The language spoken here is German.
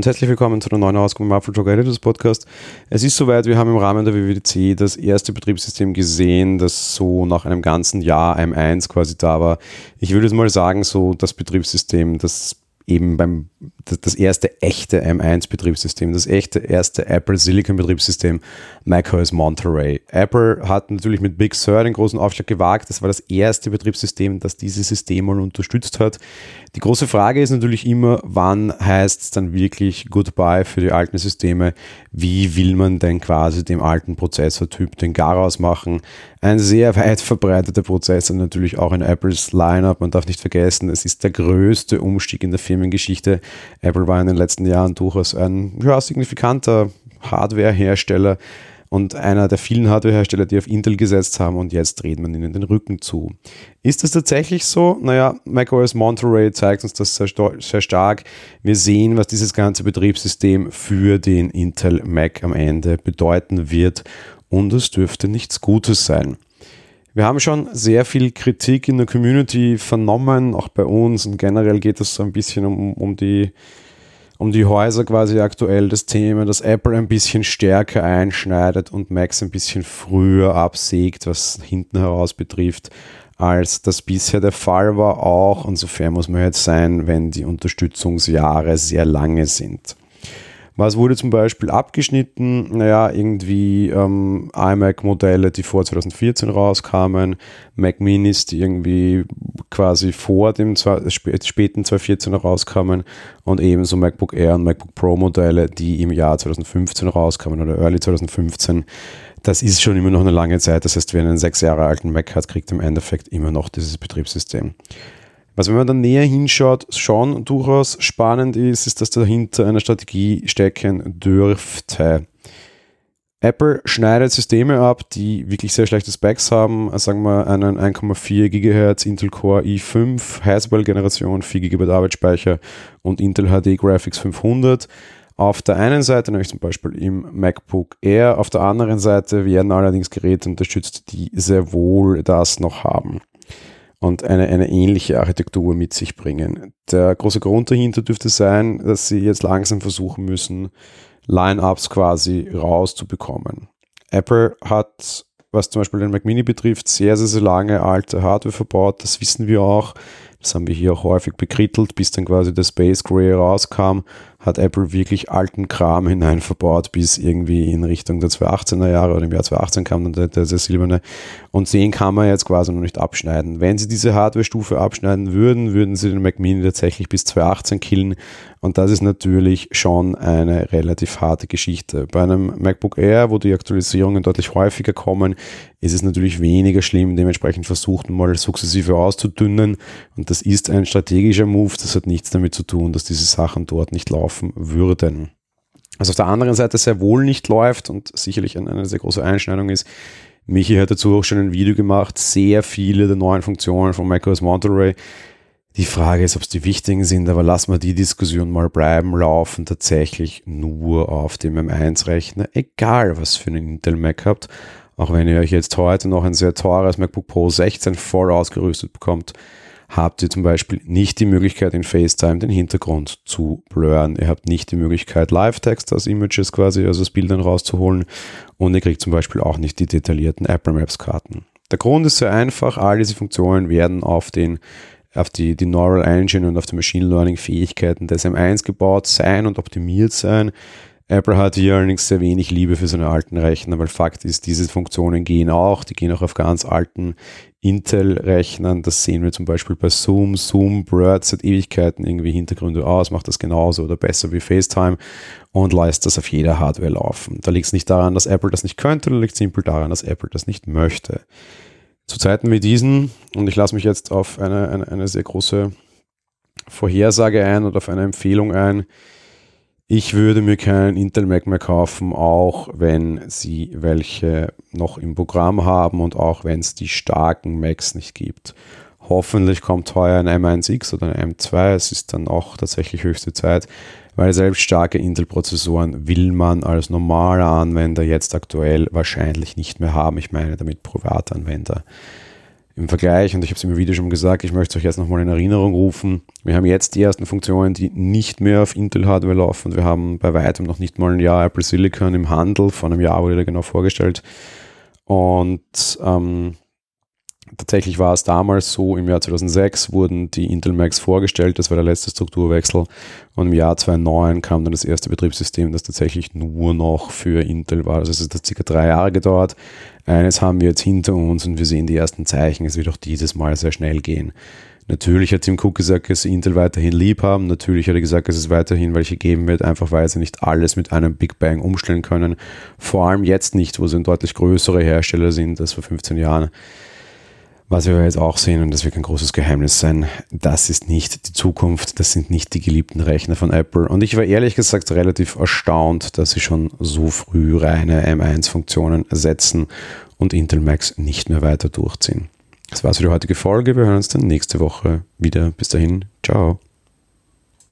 und herzlich willkommen zu einer neuen Ausgabe im Apple Talk Editors Podcast. Es ist soweit, wir haben im Rahmen der WWDC das erste Betriebssystem gesehen, das so nach einem ganzen Jahr M1 quasi da war. Ich würde jetzt mal sagen, so das Betriebssystem, das eben beim das erste echte M1-Betriebssystem, das echte erste Apple Silicon-Betriebssystem, macOS Monterey. Apple hat natürlich mit Big Sur den großen Aufschlag gewagt. Das war das erste Betriebssystem, das dieses System mal unterstützt hat. Die große Frage ist natürlich immer, wann heißt es dann wirklich Goodbye für die alten Systeme? Wie will man denn quasi dem alten Prozessortyp den Garaus machen? Ein sehr weit verbreiteter Prozessor natürlich auch in Apples Lineup. Man darf nicht vergessen, es ist der größte Umstieg in der Firmengeschichte. Apple war in den letzten Jahren durchaus ein ja, signifikanter Hardware-Hersteller und einer der vielen Hardware-Hersteller, die auf Intel gesetzt haben und jetzt dreht man ihnen den Rücken zu. Ist das tatsächlich so? Naja, macOS Monterey zeigt uns das sehr, sehr, stark. Wir sehen, was dieses ganze Betriebssystem für den Intel Mac am Ende bedeuten wird und es dürfte nichts Gutes sein. Wir haben schon sehr viel Kritik in der Community vernommen, auch bei uns und generell geht es so ein bisschen um, um die um die Häuser quasi aktuell das Thema, dass Apple ein bisschen stärker einschneidet und Macs ein bisschen früher absägt, was hinten heraus betrifft, als das bisher der Fall war auch. Insofern muss man jetzt sein, wenn die Unterstützungsjahre sehr lange sind. Was wurde zum Beispiel abgeschnitten? Naja, irgendwie ähm, iMac-Modelle, die vor 2014 rauskamen, Mac Minis, die irgendwie quasi vor dem späten 2014 rauskamen und ebenso MacBook Air und MacBook Pro Modelle, die im Jahr 2015 rauskamen oder Early 2015. Das ist schon immer noch eine lange Zeit. Das heißt, wer einen sechs Jahre alten Mac hat, kriegt im Endeffekt immer noch dieses Betriebssystem. Was, wenn man dann näher hinschaut, schon durchaus spannend ist, ist, dass dahinter eine Strategie stecken dürfte. Apple schneidet Systeme ab, die wirklich sehr schlechte Specs haben. Sagen wir einen 1,4 GHz Intel Core i5 Haswell-Generation, 4 GB Arbeitsspeicher und Intel HD Graphics 500. Auf der einen Seite, nämlich zum Beispiel im MacBook Air, auf der anderen Seite werden allerdings Geräte unterstützt, die sehr wohl das noch haben und eine, eine ähnliche Architektur mit sich bringen. Der große Grund dahinter dürfte sein, dass sie jetzt langsam versuchen müssen, Line-Ups quasi rauszubekommen. Apple hat, was zum Beispiel den Mac Mini betrifft, sehr, sehr, sehr lange alte Hardware verbaut. Das wissen wir auch. Das haben wir hier auch häufig bekrittelt, bis dann quasi der Space Gray rauskam hat Apple wirklich alten Kram hinein verbaut, bis irgendwie in Richtung der 2018er Jahre oder im Jahr 2018 kam dann der, der, der silberne. Und den kann man jetzt quasi noch nicht abschneiden. Wenn sie diese Hardware-Stufe abschneiden würden, würden sie den Mac Mini tatsächlich bis 2018 killen. Und das ist natürlich schon eine relativ harte Geschichte. Bei einem MacBook Air, wo die Aktualisierungen deutlich häufiger kommen, ist es natürlich weniger schlimm. Dementsprechend versucht man mal sukzessive auszudünnen. Und das ist ein strategischer Move. Das hat nichts damit zu tun, dass diese Sachen dort nicht laufen laufen würden. Was auf der anderen Seite sehr wohl nicht läuft und sicherlich eine sehr große Einschneidung ist, Michi hat dazu auch schon ein Video gemacht, sehr viele der neuen Funktionen von macOS Monterey. Die Frage ist, ob es die wichtigen sind, aber lassen wir die Diskussion mal bleiben, laufen tatsächlich nur auf dem M1-Rechner, egal was für einen Intel Mac habt. Auch wenn ihr euch jetzt heute noch ein sehr teures MacBook Pro 16 voll ausgerüstet bekommt, habt ihr zum Beispiel nicht die Möglichkeit in FaceTime den Hintergrund zu blurren. Ihr habt nicht die Möglichkeit Live-Text aus Images quasi, also aus Bildern rauszuholen und ihr kriegt zum Beispiel auch nicht die detaillierten Apple Maps Karten. Der Grund ist sehr einfach, all diese Funktionen werden auf den auf die, die Neural Engine und auf die Machine Learning Fähigkeiten des M1 gebaut sein und optimiert sein. Apple hat hier allerdings sehr wenig Liebe für seine alten Rechner, weil Fakt ist, diese Funktionen gehen auch, die gehen auch auf ganz alten Intel-Rechnern. Das sehen wir zum Beispiel bei Zoom. Zoom blurrt seit Ewigkeiten irgendwie Hintergründe aus, macht das genauso oder besser wie FaceTime und lässt das auf jeder Hardware laufen. Da liegt es nicht daran, dass Apple das nicht könnte, da liegt es simpel daran, dass Apple das nicht möchte. Zu Zeiten wie diesen, und ich lasse mich jetzt auf eine, eine, eine sehr große Vorhersage ein oder auf eine Empfehlung ein, ich würde mir keinen Intel Mac mehr kaufen, auch wenn sie welche noch im Programm haben und auch wenn es die starken Macs nicht gibt. Hoffentlich kommt heuer ein M1X oder ein M2. Es ist dann auch tatsächlich höchste Zeit, weil selbst starke Intel-Prozessoren will man als normaler Anwender jetzt aktuell wahrscheinlich nicht mehr haben. Ich meine damit Privatanwender. Im Vergleich, und ich habe es im Video schon gesagt, ich möchte es euch jetzt nochmal in Erinnerung rufen. Wir haben jetzt die ersten Funktionen, die nicht mehr auf Intel-Hardware laufen. Wir haben bei weitem noch nicht mal ein Jahr Apple Silicon im Handel. Vor einem Jahr wurde da genau vorgestellt. Und ähm, Tatsächlich war es damals so, im Jahr 2006 wurden die Intel Macs vorgestellt, das war der letzte Strukturwechsel. Und im Jahr 2009 kam dann das erste Betriebssystem, das tatsächlich nur noch für Intel war. Also es hat circa drei Jahre gedauert. Eines haben wir jetzt hinter uns und wir sehen die ersten Zeichen. Es wird auch dieses Mal sehr schnell gehen. Natürlich hat Tim Cook gesagt, dass sie Intel weiterhin lieb haben. Natürlich hat er gesagt, dass es weiterhin welche geben wird, einfach weil sie nicht alles mit einem Big Bang umstellen können. Vor allem jetzt nicht, wo sie ein deutlich größere Hersteller sind als vor 15 Jahren. Was wir jetzt auch sehen, und das wird kein großes Geheimnis sein, das ist nicht die Zukunft, das sind nicht die geliebten Rechner von Apple. Und ich war ehrlich gesagt relativ erstaunt, dass sie schon so früh reine M1-Funktionen ersetzen und Intel Macs nicht mehr weiter durchziehen. Das war's für die heutige Folge. Wir hören uns dann nächste Woche wieder. Bis dahin, ciao.